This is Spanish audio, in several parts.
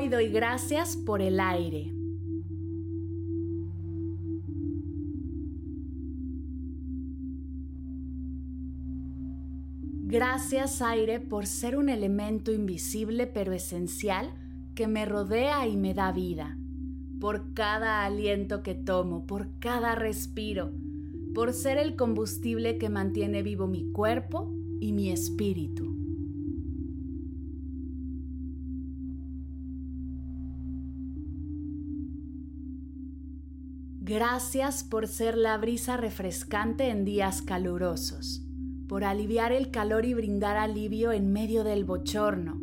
Hoy doy gracias por el aire. Gracias aire por ser un elemento invisible pero esencial que me rodea y me da vida. Por cada aliento que tomo, por cada respiro, por ser el combustible que mantiene vivo mi cuerpo y mi espíritu. Gracias por ser la brisa refrescante en días calurosos, por aliviar el calor y brindar alivio en medio del bochorno,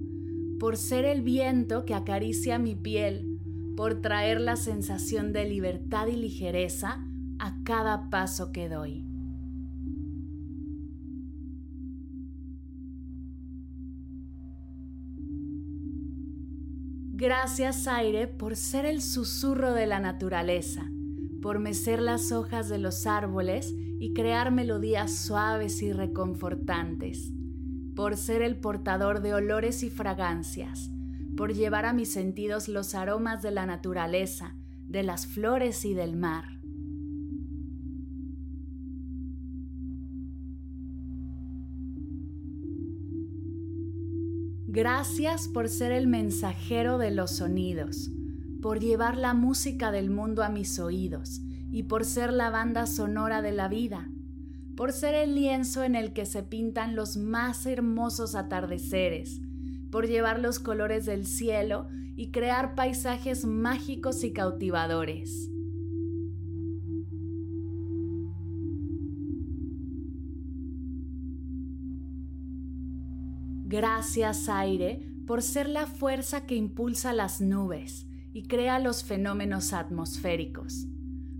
por ser el viento que acaricia mi piel, por traer la sensación de libertad y ligereza a cada paso que doy. Gracias aire por ser el susurro de la naturaleza por mecer las hojas de los árboles y crear melodías suaves y reconfortantes, por ser el portador de olores y fragancias, por llevar a mis sentidos los aromas de la naturaleza, de las flores y del mar. Gracias por ser el mensajero de los sonidos por llevar la música del mundo a mis oídos y por ser la banda sonora de la vida, por ser el lienzo en el que se pintan los más hermosos atardeceres, por llevar los colores del cielo y crear paisajes mágicos y cautivadores. Gracias aire por ser la fuerza que impulsa las nubes y crea los fenómenos atmosféricos,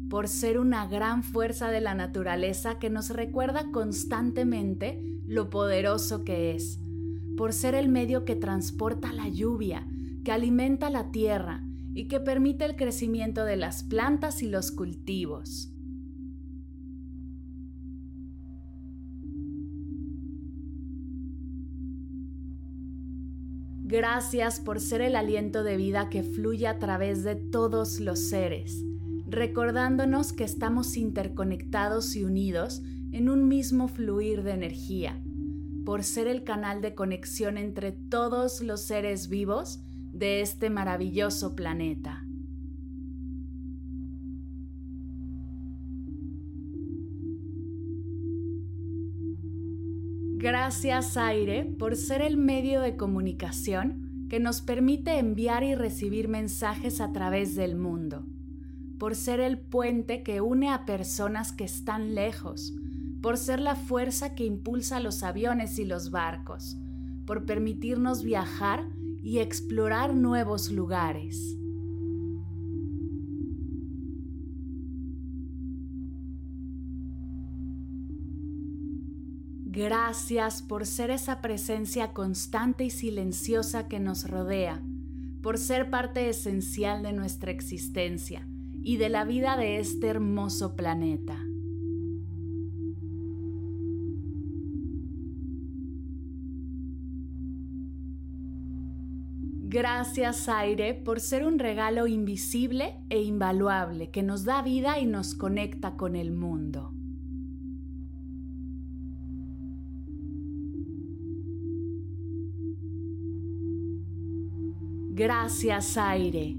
por ser una gran fuerza de la naturaleza que nos recuerda constantemente lo poderoso que es, por ser el medio que transporta la lluvia, que alimenta la tierra y que permite el crecimiento de las plantas y los cultivos. Gracias por ser el aliento de vida que fluye a través de todos los seres, recordándonos que estamos interconectados y unidos en un mismo fluir de energía, por ser el canal de conexión entre todos los seres vivos de este maravilloso planeta. Gracias aire por ser el medio de comunicación que nos permite enviar y recibir mensajes a través del mundo, por ser el puente que une a personas que están lejos, por ser la fuerza que impulsa los aviones y los barcos, por permitirnos viajar y explorar nuevos lugares. Gracias por ser esa presencia constante y silenciosa que nos rodea, por ser parte esencial de nuestra existencia y de la vida de este hermoso planeta. Gracias aire por ser un regalo invisible e invaluable que nos da vida y nos conecta con el mundo. Gracias aire.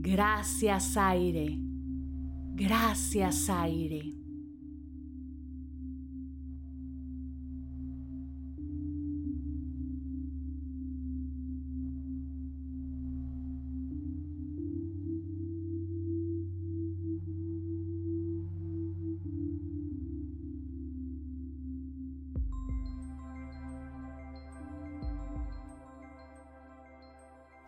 Gracias aire. Gracias aire.